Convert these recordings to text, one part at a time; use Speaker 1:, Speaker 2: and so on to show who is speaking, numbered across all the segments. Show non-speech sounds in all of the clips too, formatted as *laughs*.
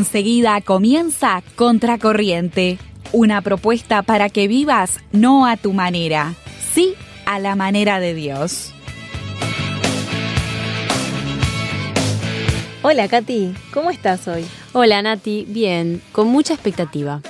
Speaker 1: Enseguida comienza Contracorriente, una propuesta para que vivas no a tu manera, sí a la manera de Dios.
Speaker 2: Hola Katy, ¿cómo estás hoy?
Speaker 3: Hola Nati, bien, con mucha expectativa.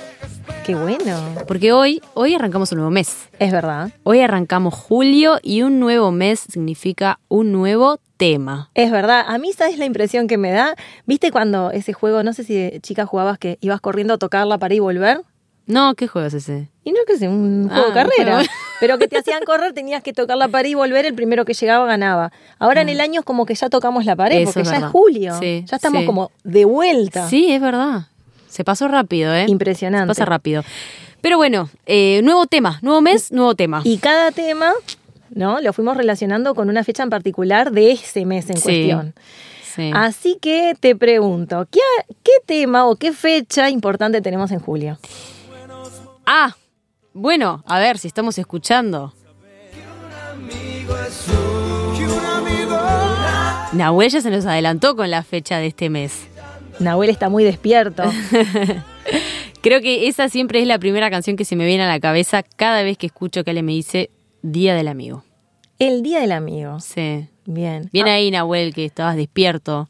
Speaker 2: Qué bueno.
Speaker 3: Porque hoy, hoy arrancamos un nuevo mes.
Speaker 2: Es verdad.
Speaker 3: Hoy arrancamos julio y un nuevo mes significa un nuevo tema.
Speaker 2: Es verdad. A mí, ¿sabes la impresión que me da? ¿Viste cuando ese juego, no sé si de chica jugabas que ibas corriendo a tocarla para ir y volver?
Speaker 3: No, ¿qué juego es ese?
Speaker 2: Y no que sé, un juego de
Speaker 3: Ah,
Speaker 2: carrera. *laughs* Pero que te hacían correr, tenías que tocar la pared y volver, el primero que llegaba ganaba. Ahora en el año es como que ya tocamos la pared,
Speaker 3: Eso
Speaker 2: porque
Speaker 3: es
Speaker 2: ya
Speaker 3: verdad.
Speaker 2: es julio.
Speaker 3: Sí,
Speaker 2: ya estamos
Speaker 3: sí.
Speaker 2: como de vuelta.
Speaker 3: Sí, es verdad. Se pasó rápido, ¿eh?
Speaker 2: Impresionante.
Speaker 3: Se pasa rápido. Pero bueno, eh, nuevo tema, nuevo mes, nuevo tema.
Speaker 2: Y cada tema, ¿no? Lo fuimos relacionando con una fecha en particular de ese mes en
Speaker 3: Sí.
Speaker 2: cuestión.
Speaker 3: Sí.
Speaker 2: Así que te pregunto, ¿qué, ¿qué tema o qué fecha importante tenemos en julio?
Speaker 3: Ah, bueno, a ver si estamos escuchando. Nahuel ya se nos adelantó con la fecha de este mes.
Speaker 2: Nahuel está muy despierto. *laughs*
Speaker 3: Creo que esa siempre es la primera canción que se me viene a la cabeza cada vez que escucho que Ale me dice Día del Amigo.
Speaker 2: El Día del Amigo.
Speaker 3: Sí.
Speaker 2: Bien.
Speaker 3: Bien
Speaker 2: Ah,
Speaker 3: ahí, Nahuel, que estabas despierto.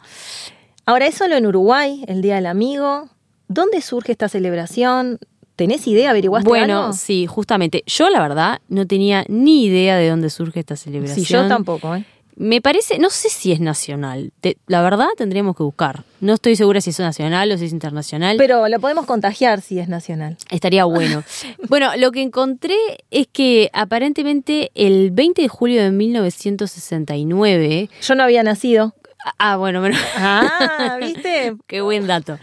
Speaker 2: Ahora, ¿es solo en Uruguay el Día del Amigo? ¿Dónde surge esta celebración? ¿Tenés idea? ¿Averiguaste
Speaker 3: Bueno,
Speaker 2: algo?
Speaker 3: sí, justamente. Yo, la verdad, no tenía ni idea de dónde surge esta celebración.
Speaker 2: Sí, yo tampoco, ¿eh?
Speaker 3: Me parece, no sé si es nacional. Te- la verdad, tendríamos que buscar. No estoy segura si es nacional o si es internacional.
Speaker 2: Pero lo podemos contagiar si es nacional.
Speaker 3: Estaría bueno. *laughs* bueno, lo que encontré es que aparentemente el 20 de julio de 1969.
Speaker 2: Yo no había nacido.
Speaker 3: Ah, bueno, bueno.
Speaker 2: Ah, ¿viste? *laughs*
Speaker 3: Qué buen dato.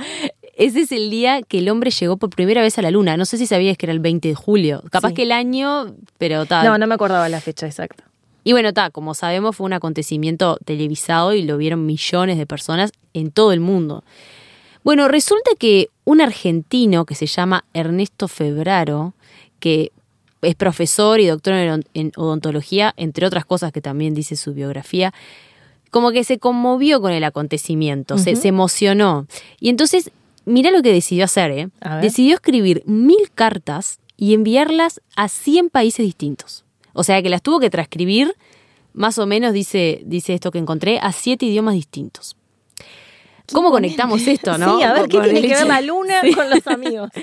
Speaker 3: Ese es el día que el hombre llegó por primera vez a la luna. No sé si sabías que era el 20 de julio. Capaz
Speaker 2: Sí.
Speaker 3: que el año, pero tal.
Speaker 2: No, no me acordaba la fecha exacta.
Speaker 3: Y bueno, ta, como sabemos, fue un acontecimiento televisado y lo vieron millones de personas en todo el mundo. Bueno, resulta que un argentino que se llama Ernesto Febraro, que es profesor y doctor en odontología, entre otras cosas que también dice su biografía, como que se conmovió con el acontecimiento, se, se emocionó. Y entonces, mira lo que decidió hacer, ¿eh? Decidió escribir mil cartas y enviarlas a 100 países distintos. O sea que las tuvo que transcribir, más o menos dice, dice esto que encontré, a siete idiomas distintos. ¿Cómo conectamos esto, no?
Speaker 2: Sí, a ver qué tiene que ver la luna
Speaker 3: Sí.
Speaker 2: con los amigos. *laughs*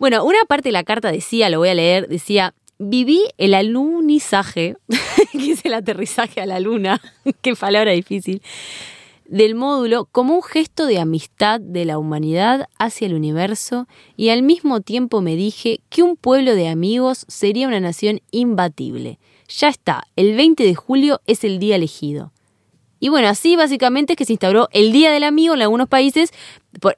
Speaker 3: Bueno, una parte de la carta decía, lo voy a leer, decía, viví el alunizaje, *laughs* que es el aterrizaje a la luna, *laughs* qué palabra difícil, del módulo como un gesto de amistad de la humanidad hacia el universo y al mismo tiempo me dije que un pueblo de amigos sería una nación imbatible. Ya está, el 20 de julio es el día elegido. Y bueno, así básicamente es que se instauró el Día del Amigo en algunos países.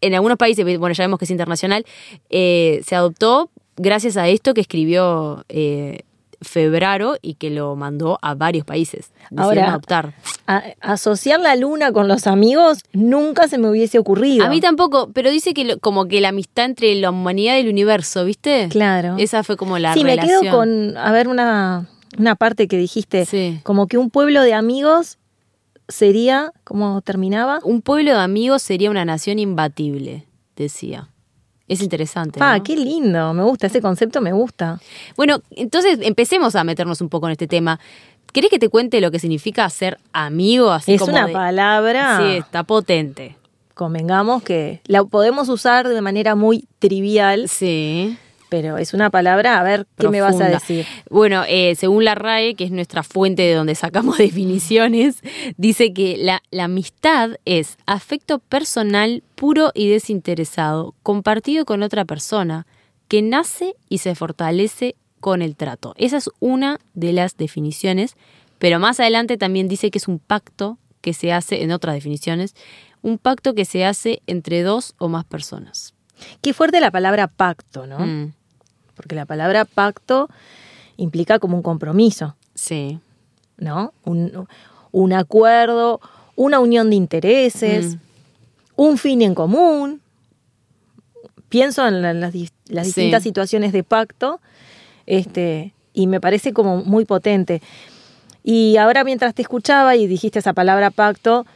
Speaker 3: En algunos países, bueno, ya vemos que es internacional, eh, se adoptó gracias a esto que escribió eh, Febraro y que lo mandó a varios países.
Speaker 2: Ahora-
Speaker 3: adoptar.
Speaker 2: A- asociar la luna con los amigos nunca se me hubiese ocurrido.
Speaker 3: A mí tampoco, pero dice que lo- como que la amistad entre la humanidad y el universo, ¿viste?
Speaker 2: Claro.
Speaker 3: Esa fue como la
Speaker 2: sí, me
Speaker 3: relación.
Speaker 2: quedo con, a ver, una, una parte que dijiste,
Speaker 3: Sí.
Speaker 2: como que un pueblo de amigos sería, ¿cómo terminaba?
Speaker 3: Un pueblo de amigos sería una nación imbatible, decía. Es interesante.
Speaker 2: Ah,
Speaker 3: ¿no?
Speaker 2: qué lindo, me gusta, ese concepto me gusta.
Speaker 3: Bueno, entonces empecemos a meternos un poco en este tema. ¿Querés que te cuente lo que significa ser amigo? Así
Speaker 2: es
Speaker 3: como
Speaker 2: una
Speaker 3: de-
Speaker 2: palabra,
Speaker 3: Sí, está potente.
Speaker 2: convengamos que la podemos usar de manera muy trivial,
Speaker 3: Sí.
Speaker 2: Pero es una palabra, a ver, ¿qué me vas a decir?
Speaker 3: Bueno, eh, según la RAE, que es nuestra fuente de donde sacamos *laughs* definiciones, dice que la, la amistad es afecto personal puro y desinteresado, compartido con otra persona, que nace y se fortalece con el trato. Esa es una de las definiciones, pero más adelante también dice que es un pacto que se hace, en otras definiciones, un pacto que se hace entre dos o más personas.
Speaker 2: Qué fuerte la palabra pacto, ¿no?
Speaker 3: Mm,
Speaker 2: Porque la palabra pacto implica como un compromiso,
Speaker 3: sí.
Speaker 2: ¿no? Un, un acuerdo, una unión de intereses,
Speaker 3: Mm.
Speaker 2: un fin en común. Pienso en la- las,
Speaker 3: Sí.
Speaker 2: distintas situaciones de pacto este, y me parece como muy potente. Y ahora mientras te escuchaba y dijiste esa palabra pacto,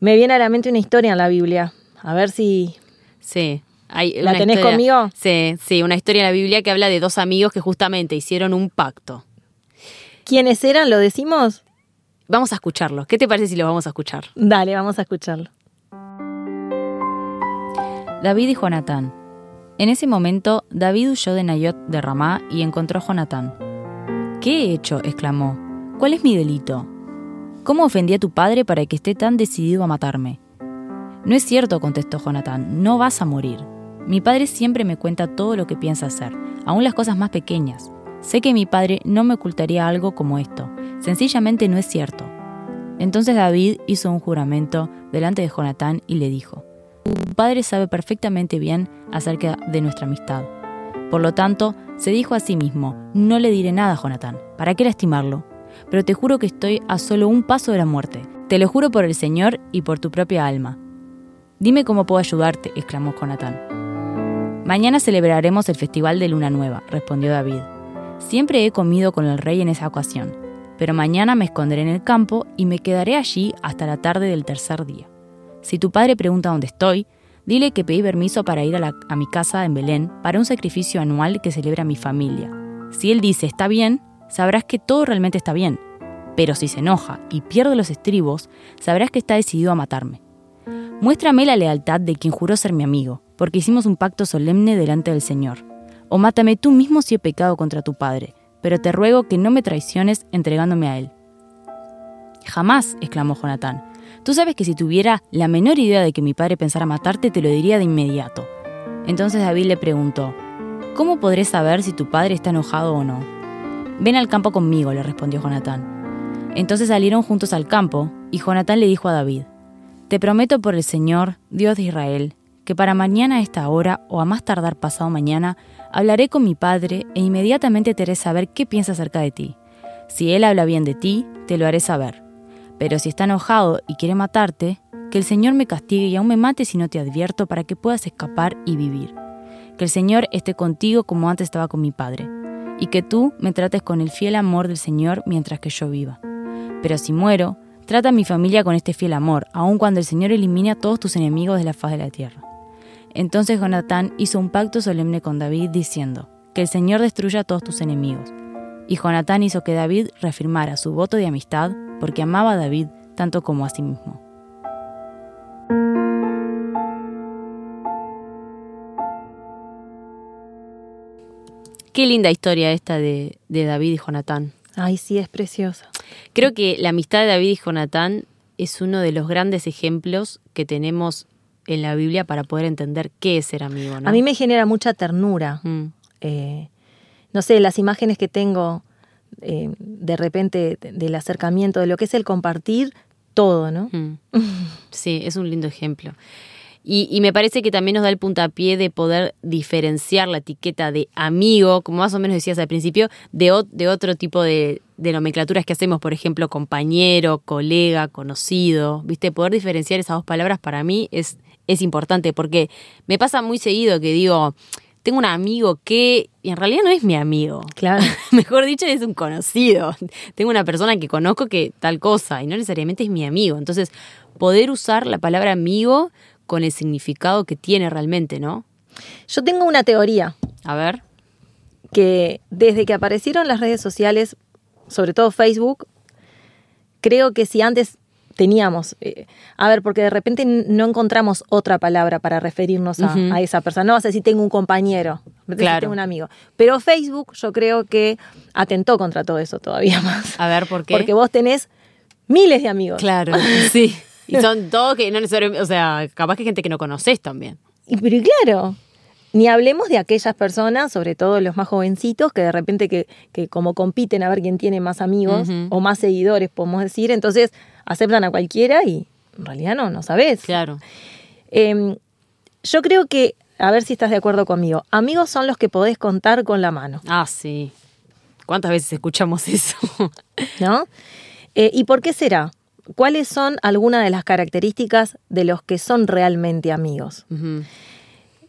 Speaker 2: me viene a la mente una historia en la Biblia. A ver si
Speaker 3: Sí. Hay
Speaker 2: ¿La tenés
Speaker 3: historia-
Speaker 2: conmigo?
Speaker 3: Sí, sí, una historia en la Biblia que habla de dos amigos que justamente hicieron un pacto.
Speaker 2: ¿Quiénes eran? ¿Lo decimos?
Speaker 3: Vamos a escucharlo. ¿Qué te parece si lo vamos a escuchar?
Speaker 2: Dale, vamos a escucharlo.
Speaker 1: David y Jonatán. En ese momento, David huyó de Nayot de Ramá y encontró a Jonatán. ¿Qué he hecho? exclamó. ¿Cuál es mi delito? ¿Cómo ofendí a tu padre para que esté tan decidido a matarme? No es cierto, contestó Jonatán, no vas a morir. Mi padre siempre me cuenta todo lo que piensa hacer, aun las cosas más pequeñas. Sé que mi padre no me ocultaría algo como esto. Sencillamente no es cierto. Entonces David hizo un juramento delante de Jonatán y le dijo, Tu padre sabe perfectamente bien acerca de nuestra amistad. Por lo tanto, se dijo a sí mismo, no le diré nada a Jonatán, ¿para qué lastimarlo? Pero te juro que estoy a solo un paso de la muerte. Te lo juro por el Señor y por tu propia alma. Dime cómo puedo ayudarte, exclamó Jonatán. Mañana celebraremos el festival de Luna Nueva, respondió David. Siempre he comido con el rey en esa ocasión, pero mañana me esconderé en el campo y me quedaré allí hasta la tarde del tercer día. Si tu padre pregunta dónde estoy, dile que pedí permiso para ir a, mi casa en Belén para un sacrificio anual que celebra mi familia. Si él dice está bien, sabrás que todo realmente está bien. Pero si se enoja y pierde los estribos, sabrás que está decidido a matarme. Muéstrame la lealtad de quien juró ser mi amigo, porque hicimos un pacto solemne delante del Señor. O mátame tú mismo si he pecado contra tu padre, pero te ruego que no me traiciones entregándome a él. Jamás, exclamó Jonatán. Tú sabes que si tuviera la menor idea de que mi padre pensara matarte, te lo diría de inmediato. Entonces David le preguntó, ¿Cómo podré saber si tu padre está enojado o no? Ven al campo conmigo, le respondió Jonatán. Entonces salieron juntos al campo, y Jonatán le dijo a David, Te prometo por el Señor, Dios de Israel, que para mañana a esta hora o a más tardar pasado mañana, hablaré con mi padre e inmediatamente te haré saber qué piensa acerca de ti. Si él habla bien de ti, te lo haré saber. Pero si está enojado y quiere matarte, que el Señor me castigue y aún me mate si no te advierto para que puedas escapar y vivir. Que el Señor esté contigo como antes estaba con mi padre, y que tú me trates con el fiel amor del Señor mientras que yo viva. Pero si muero, trata a mi familia con este fiel amor, aun cuando el Señor elimine a todos tus enemigos de la faz de la tierra. Entonces Jonatán hizo un pacto solemne con David diciendo, que el Señor destruya a todos tus enemigos. Y Jonatán hizo que David reafirmara su voto de amistad porque amaba a David tanto como a sí mismo.
Speaker 3: Qué linda historia esta de, de David y Jonatán.
Speaker 2: Ay, sí, es preciosa.
Speaker 3: Creo que la amistad de David y Jonatán es uno de los grandes ejemplos que tenemos en la Biblia para poder entender qué es ser amigo. ¿no?
Speaker 2: A mí me genera mucha ternura.
Speaker 3: Mm,
Speaker 2: Eh, no sé, las imágenes que tengo eh, de repente de- del acercamiento, de lo que es el compartir todo, ¿no?
Speaker 3: mm. Sí, es un lindo ejemplo. Y, y me parece que también nos da el puntapié de poder diferenciar la etiqueta de amigo, como más o menos decías al principio, de otro tipo de, de nomenclaturas que hacemos, por ejemplo, compañero, colega, conocido. ¿Viste? Poder diferenciar esas dos palabras para mí es, es importante porque me pasa muy seguido que digo, tengo un amigo que y en realidad no es mi amigo.
Speaker 2: Claro. *laughs*
Speaker 3: Mejor dicho, es un conocido. Tengo una persona que conozco que tal cosa y no necesariamente es mi amigo. Entonces, poder usar la palabra amigo con el significado que tiene realmente, ¿no?
Speaker 2: Yo tengo una teoría
Speaker 3: A ver.
Speaker 2: que desde que aparecieron las redes sociales, sobre todo Facebook, creo que si antes teníamos, eh, a ver, porque de repente no encontramos otra palabra para referirnos a, esa persona. No vas a decir tengo un compañero,
Speaker 3: Claro.
Speaker 2: tengo un amigo. Pero Facebook yo creo que atentó contra todo eso todavía *laughs* más.
Speaker 3: A ver, ¿por qué?
Speaker 2: Porque vos tenés miles de amigos.
Speaker 3: Claro, *laughs* sí. Y son todos que no necesariamente, o sea, capaz que gente que no conoces también.
Speaker 2: Y, pero y claro, ni hablemos de aquellas personas, sobre todo los más jovencitos, que de repente que, que como compiten a ver quién tiene más amigos o más seguidores, podemos decir, entonces aceptan a cualquiera y en realidad no, no sabes.
Speaker 3: Claro.
Speaker 2: Em, yo creo que, a ver si estás de acuerdo conmigo, amigos son los que podés contar con la mano,
Speaker 3: Ah, sí. ¿Cuántas veces escuchamos eso? *laughs*
Speaker 2: ¿no? Eh, ¿Y por qué será? ¿Cuáles son algunas de las características de los que son realmente amigos?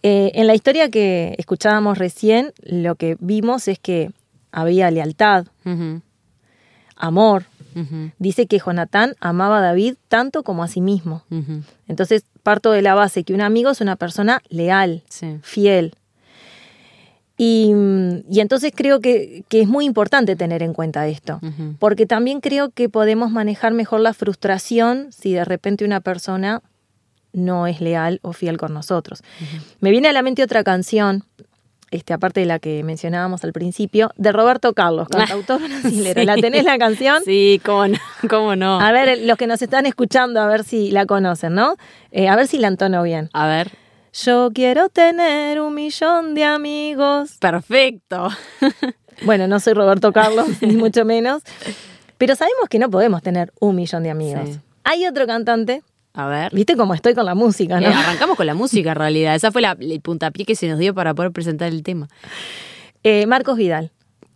Speaker 2: Eh, en la historia que escuchábamos recién, lo que vimos es que había lealtad, amor. Dice que Jonatán amaba a David tanto como a sí mismo. Entonces, parto de la base que un amigo es una persona leal,
Speaker 3: Sí.
Speaker 2: fiel. Y, y entonces creo que, que es muy importante tener en cuenta esto, porque también creo que podemos manejar mejor la frustración si de repente una persona no es leal o fiel con nosotros. Me viene a la mente otra canción, este, aparte de la que mencionábamos al principio, de Roberto Carlos, *laughs* cantautor brasilero.
Speaker 3: Sí.
Speaker 2: ¿La tenés la canción?
Speaker 3: Sí, cómo no. *laughs* Cómo no.
Speaker 2: A ver, los que nos están escuchando, a ver si la conocen, ¿no? Eh, a ver si la entono bien.
Speaker 3: A ver.
Speaker 2: Yo quiero tener un millón de amigos.
Speaker 3: Perfecto. *laughs*
Speaker 2: Bueno, no soy Roberto Carlos, ni mucho menos. Pero sabemos que no podemos tener un millón de amigos.
Speaker 3: Sí.
Speaker 2: Hay otro cantante,
Speaker 3: A ver.
Speaker 2: viste cómo estoy con la música, ¿no?
Speaker 3: Eh, arrancamos con la música en realidad. Esa fue la- el puntapié que se nos dio para poder presentar el tema.
Speaker 2: Eh, Marcos Vidal.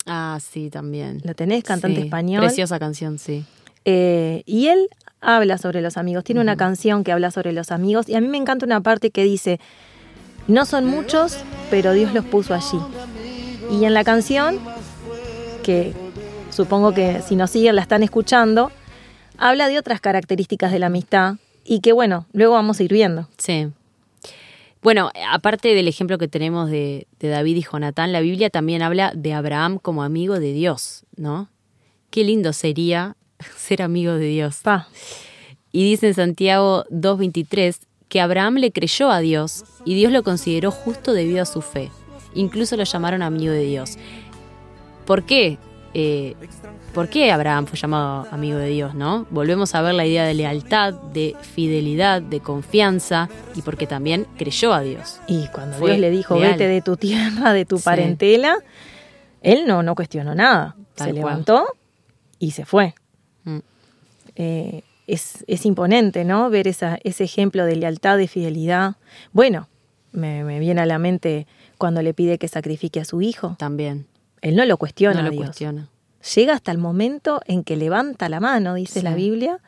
Speaker 3: Ah, sí, también.
Speaker 2: ¿Lo tenés? Cantante
Speaker 3: Sí,
Speaker 2: español.
Speaker 3: Preciosa canción, sí.
Speaker 2: Eh, y él habla sobre los amigos. Tiene una canción que habla sobre los amigos. Y a mí me encanta una parte que dice, no son muchos, pero Dios los puso allí. Y en la canción, que supongo que si nos siguen la están escuchando, habla de otras características de la amistad y que bueno, luego vamos a ir viendo.
Speaker 3: Sí. Bueno, aparte del ejemplo que tenemos de, de David y Jonatán, la Biblia también habla de Abraham como amigo de Dios, ¿no? Qué lindo sería *laughs* ser amigo de Dios.
Speaker 2: Pa,
Speaker 3: Y dice en Santiago 2.23 que Abraham le creyó a Dios y Dios lo consideró justo debido a su fe. Incluso lo llamaron amigo de Dios. ¿Por qué? Eh, ¿Por qué Abraham fue llamado amigo de Dios, no? Volvemos a ver la idea de lealtad, de fidelidad, de confianza y porque también creyó a Dios.
Speaker 2: y cuando
Speaker 3: Fue
Speaker 2: Dios le dijo,
Speaker 3: leal.
Speaker 2: vete de tu tierra, de tu
Speaker 3: Sí.
Speaker 2: parentela, él no, no cuestionó nada.
Speaker 3: Tal
Speaker 2: se
Speaker 3: cual.
Speaker 2: levantó y se fue.
Speaker 3: Mm.
Speaker 2: eh, es, es imponente, ¿no? Ver esa, ese ejemplo de lealtad, de fidelidad. Bueno, me, me viene a la mente cuando le pide que sacrifique a su hijo.
Speaker 3: También.
Speaker 2: Él no lo cuestiona,
Speaker 3: no
Speaker 2: a
Speaker 3: lo
Speaker 2: Dios.
Speaker 3: cuestiona.
Speaker 2: Llega hasta el momento en que levanta la mano, dice
Speaker 3: Sí.
Speaker 2: la Biblia,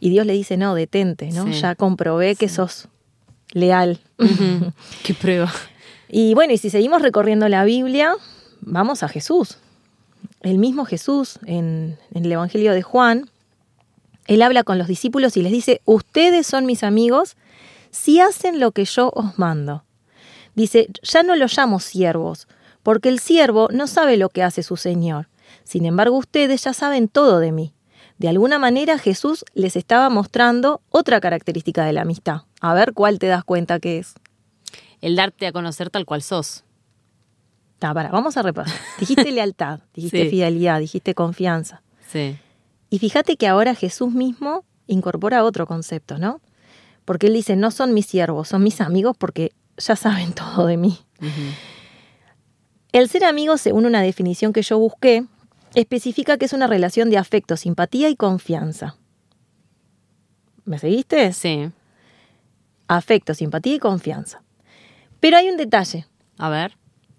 Speaker 2: y Dios le dice, no, detente, ¿no?
Speaker 3: Sí.
Speaker 2: Ya comprobé que sos leal. *laughs*
Speaker 3: Qué prueba.
Speaker 2: Y bueno, y si seguimos recorriendo la Biblia, vamos a Jesús. El mismo Jesús en, en el Evangelio de Juan, él habla con los discípulos y les dice, ustedes son mis amigos si hacen lo que yo os mando. Dice, ya no los llamo siervos, porque el siervo no sabe lo que hace su Señor. Sin embargo, ustedes ya saben todo de mí. De alguna manera Jesús les estaba mostrando otra característica de la amistad. A ver cuál te das cuenta que es.
Speaker 3: El darte a conocer tal cual sos.
Speaker 2: Ta, para, vamos a repasar. Dijiste *laughs* lealtad, dijiste
Speaker 3: Sí.
Speaker 2: fidelidad, dijiste confianza.
Speaker 3: Sí.
Speaker 2: Y fíjate que ahora Jesús mismo incorpora otro concepto, ¿no? Porque él dice, no son mis siervos, son mis amigos porque ya saben todo de mí. El ser amigo, según una definición que yo busqué, especifica que es una relación de afecto, simpatía y confianza. ¿Me seguiste?
Speaker 3: Sí.
Speaker 2: Afecto, simpatía y confianza. Pero hay un detalle
Speaker 3: A ver.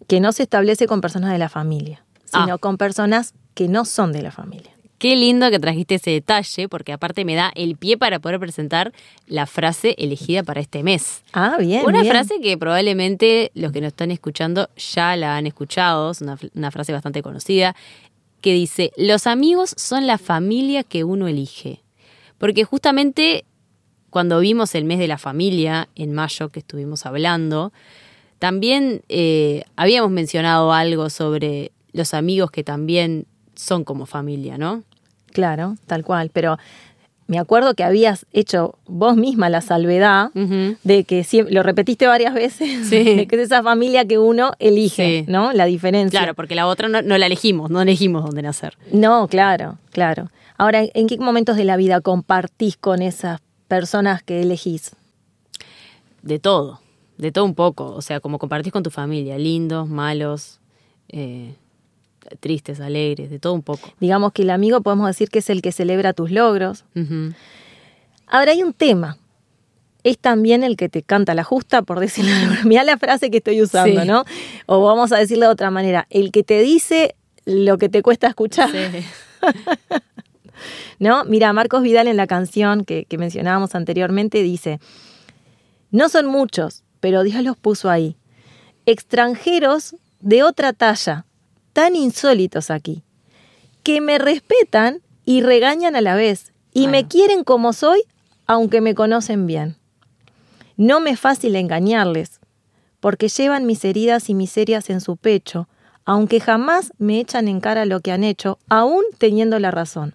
Speaker 2: que no se establece con personas de la familia, sino
Speaker 3: Ah.
Speaker 2: con personas que no son de la familia.
Speaker 3: Qué lindo que trajiste ese detalle, porque aparte me da el pie para poder presentar la frase elegida para este mes.
Speaker 2: Ah, bien.
Speaker 3: una
Speaker 2: bien.
Speaker 3: frase que probablemente los que nos están escuchando ya la han escuchado, es una, una frase bastante conocida, que dice, los amigos son la familia que uno elige. Porque justamente cuando vimos el mes de la familia, en mayo que estuvimos hablando, también eh, habíamos mencionado algo sobre los amigos que también son como familia, ¿no?
Speaker 2: Claro, tal cual. Pero me acuerdo que habías hecho vos misma la salvedad de que siem- lo repetiste varias veces,
Speaker 3: Sí. *laughs*
Speaker 2: de que es esa familia que uno elige,
Speaker 3: Sí.
Speaker 2: ¿no? La diferencia.
Speaker 3: Claro, porque la otra no, no la elegimos, no elegimos dónde nacer.
Speaker 2: No, claro, claro. Ahora, ¿en qué momentos de la vida compartís con esas personas que elegís?
Speaker 3: De todo, de todo un poco. O sea, como compartís con tu familia, lindos, malos, eh, tristes, alegres, de todo un poco.
Speaker 2: Digamos que el amigo podemos decir que es el que celebra tus logros. Ahora hay un tema. Es también el que te canta la justa, por decirlo de alguna *laughs* Mirá la frase que estoy usando,
Speaker 3: Sí.
Speaker 2: ¿no? O vamos a decirlo de otra manera. El que te dice lo que te cuesta escuchar.
Speaker 3: Sí. *laughs*
Speaker 2: ¿No? Mira, Marcos Vidal en la canción que, que mencionábamos anteriormente dice, no son muchos, pero Dios los puso ahí. Extranjeros de otra talla, tan insólitos aquí, que me respetan y regañan a la vez, y me quieren como soy, aunque me conocen bien. No me es fácil engañarles, porque llevan mis heridas y miserias en su pecho, aunque jamás me echan en cara lo que han hecho, aún teniendo la razón.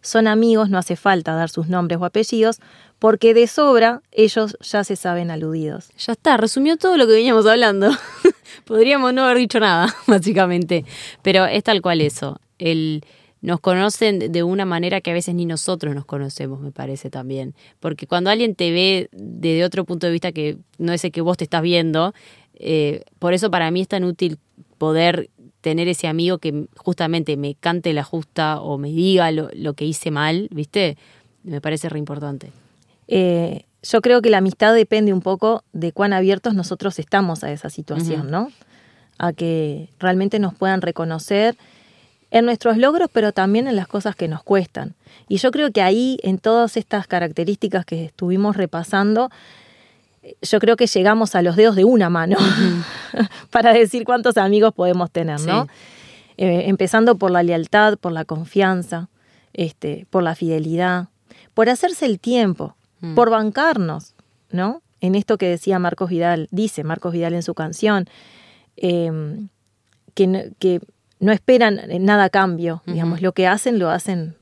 Speaker 2: Son amigos, no hace falta dar sus nombres o apellidos, porque de sobra ellos ya se saben aludidos.
Speaker 3: Ya está, resumió todo lo que veníamos hablando. *laughs* Podríamos no haber dicho nada, *laughs* básicamente. Pero es tal cual eso. El, nos conocen de una manera que a veces ni nosotros nos conocemos, me parece también. Porque cuando alguien te ve desde otro punto de vista que no es el que vos te estás viendo, eh, por eso para mí es tan útil poder tener ese amigo que justamente me cante la justa o me diga lo, lo que hice mal, ¿viste? Me parece re importante.
Speaker 2: Eh, yo creo que la amistad depende un poco de cuán abiertos nosotros estamos a esa situación, ¿no? A que realmente nos puedan reconocer en nuestros logros, pero también en las cosas que nos cuestan. Y yo creo que ahí, en todas estas características que estuvimos repasando, yo creo que llegamos a los dedos de una mano *laughs* para decir cuántos amigos podemos tener, ¿no? Eh, empezando por la lealtad, por la confianza, este, por la fidelidad, por hacerse el tiempo, mm. por bancarnos, ¿no? En esto que decía Marcos Vidal, dice Marcos Vidal en su canción, em, que, que, no esperan nada a cambio, digamos, lo que hacen lo hacen.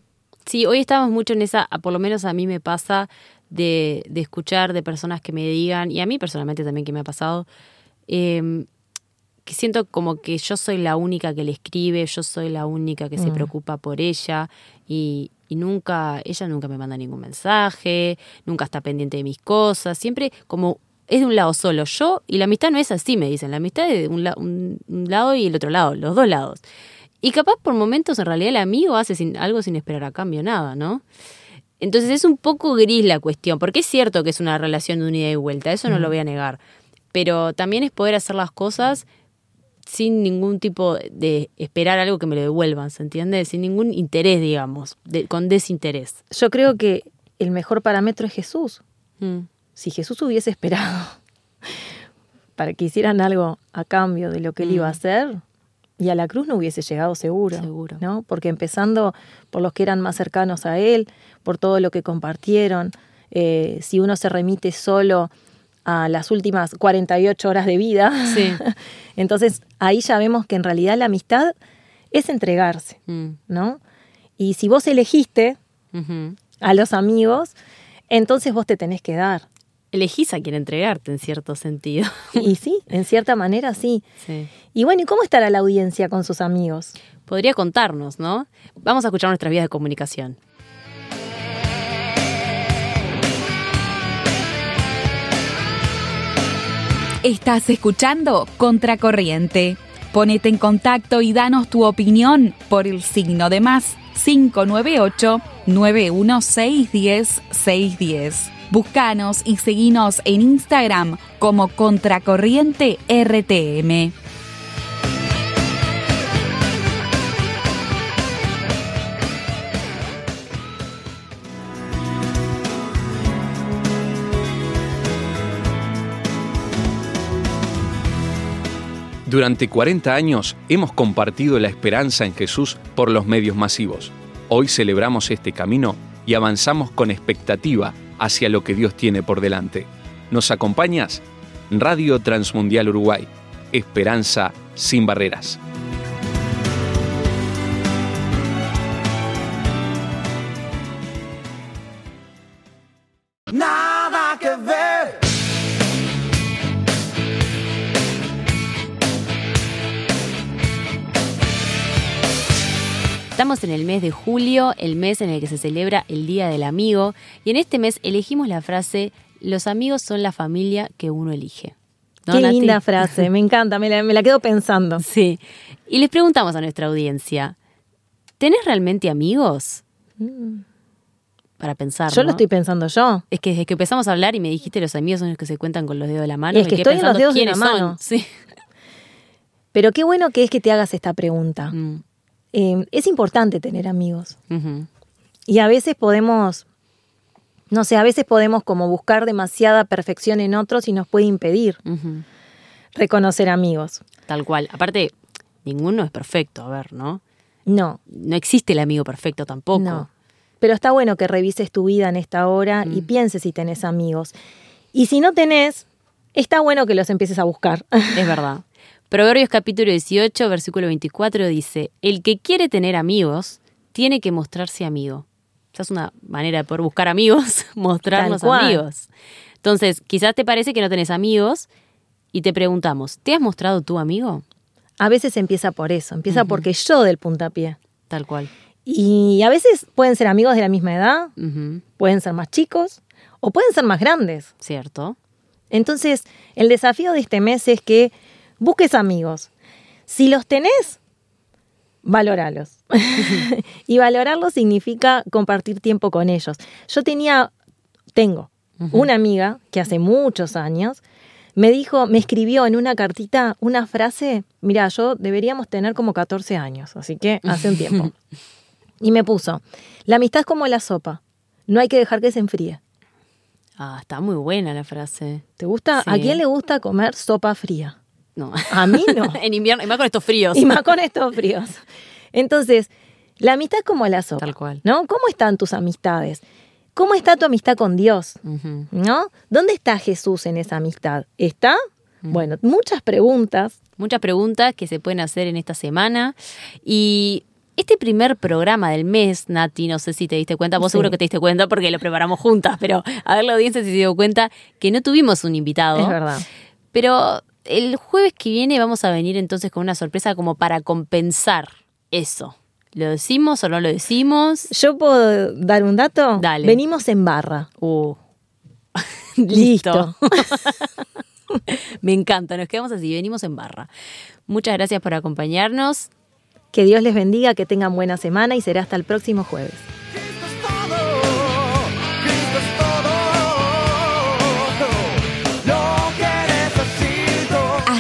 Speaker 3: Sí, hoy estamos mucho en esa, por lo menos a mí me pasa, de, de escuchar de personas que me digan, y a mí personalmente también que me ha pasado, eh, que siento como que yo soy la única que le escribe, yo soy la única que se mm. preocupa por ella y, y, nunca, ella nunca me manda ningún mensaje, nunca está pendiente de mis cosas, siempre como es de un lado solo yo y la amistad no es así, me dicen, la amistad es de un, un, lado y el otro lado, los dos lados. Y capaz por momentos en realidad el amigo hace sin, algo sin esperar a cambio nada, ¿no? Entonces es un poco gris la cuestión, porque es cierto que es una relación de unidad y vuelta, eso no lo voy a negar, pero también es poder hacer las cosas sin ningún tipo de esperar algo que me lo devuelvan, ¿se entiende? Sin ningún interés, digamos, con desinterés.
Speaker 2: Yo creo que el mejor parámetro es Jesús. Mm. Si Jesús hubiese esperado *laughs* para que hicieran algo a cambio de lo que él iba a mm. hacer, y a la cruz no hubiese llegado seguro, seguro, ¿no? Porque empezando por los que eran más cercanos a él, por todo lo que compartieron, eh, si uno se remite solo a las últimas 48 horas de vida, *laughs* entonces ahí ya vemos que en realidad la amistad es entregarse, mm. ¿no? Y si vos elegiste a los amigos, entonces vos te tenés que dar
Speaker 3: elegís a quien entregarte en cierto sentido.
Speaker 2: Y sí, en cierta manera sí. Y bueno, ¿y cómo estará la audiencia con sus amigos?
Speaker 3: Podría contarnos, ¿no? Vamos a escuchar nuestras vías de comunicación.
Speaker 4: Estás escuchando Contracorriente. Ponete en contacto y danos tu opinión por el signo de más 598 916 610. Búscanos y seguinos en Instagram como Contracorriente RTM.
Speaker 5: Durante 40 años hemos compartido la esperanza en Jesús por los medios masivos. Hoy celebramos este camino y avanzamos con expectativa hacia lo que Dios tiene por delante. ¿Nos acompañas? Radio Transmundial Uruguay. Esperanza sin barreras.
Speaker 3: Mes de julio, el mes en el que se celebra el Día del Amigo, y en este mes elegimos la frase, los amigos son la familia que uno elige.
Speaker 2: Qué linda frase, me encanta, me la, quedo pensando. *laughs*
Speaker 3: Sí, y les preguntamos a nuestra audiencia, ¿tenés realmente amigos? Mm. Para pensar.
Speaker 2: Yo lo estoy pensando yo.
Speaker 3: Es que desde que empezamos a hablar y me dijiste los amigos son los que se cuentan con los dedos de la mano.
Speaker 2: es que estoy en los dedos de la mano. *laughs*
Speaker 3: Sí.
Speaker 2: Pero qué bueno que es que te hagas esta pregunta. Mm. Em, es importante tener amigos. Y a veces podemos, no sé, a veces podemos como buscar demasiada perfección en otros y nos puede impedir reconocer amigos.
Speaker 3: Tal cual. Aparte, ninguno es perfecto, a ver, ¿no?
Speaker 2: No.
Speaker 3: No existe el amigo perfecto tampoco. No.
Speaker 2: Pero está bueno que revises tu vida en esta hora y pienses si tenés amigos. Y si no tenés, está bueno que los empieces a buscar.
Speaker 3: Es verdad. *laughs* Proverbios capítulo 18, versículo 24 dice, el que quiere tener amigos, tiene que mostrarse amigo. Esa es una manera de poder buscar amigos, *laughs* mostrarnos amigos. Entonces, quizás te parece que no tenés amigos y te preguntamos, ¿te has mostrado tu amigo?
Speaker 2: A veces empieza por eso, empieza porque yo del puntapié.
Speaker 3: Tal cual.
Speaker 2: Y a veces pueden ser amigos de la misma edad, pueden ser más chicos o pueden ser más grandes.
Speaker 3: Cierto.
Speaker 2: Entonces, el desafío de este mes es que busques amigos. Si los tenés, valoralos. *laughs* y valorarlos significa compartir tiempo con ellos. Yo tenía, tengo, una amiga que hace muchos años me dijo, me escribió en una cartita una frase, mira, yo deberíamos tener como 14 años, así que hace un tiempo. *laughs* y me puso, la amistad es como la sopa, no hay que dejar que se enfríe.
Speaker 3: Ah, está muy buena la frase.
Speaker 2: ¿Te gusta? ¿A quién le gusta comer sopa fría?
Speaker 3: No.
Speaker 2: A mí no. *laughs*
Speaker 3: en invierno, y más con estos fríos.
Speaker 2: y más con estos fríos. Entonces, la amistad es como la sopa.
Speaker 3: Tal cual.
Speaker 2: ¿No? ¿Cómo están tus amistades? ¿Cómo está tu amistad con Dios? ¿No? ¿Dónde está Jesús en esa amistad? ¿Está? Bueno, muchas preguntas.
Speaker 3: Muchas preguntas que se pueden hacer en esta semana. Y este primer programa del mes, Nati, no sé si te diste cuenta, vos
Speaker 2: Sí.
Speaker 3: seguro que te diste cuenta porque lo preparamos juntas, pero a ver la audiencia si se dio cuenta que no tuvimos un invitado.
Speaker 2: Es verdad.
Speaker 3: Pero el jueves que viene vamos a venir entonces con una sorpresa como para compensar eso. ¿Lo decimos o no lo decimos?
Speaker 2: ¿Yo puedo dar un dato?
Speaker 3: Dale.
Speaker 2: Venimos en barra.
Speaker 3: Uh. *laughs*
Speaker 2: Listo. *laughs*
Speaker 3: Me encanta, nos quedamos así, venimos en barra. Muchas gracias por acompañarnos.
Speaker 2: Que Dios les bendiga, que tengan buena semana y será hasta el próximo jueves.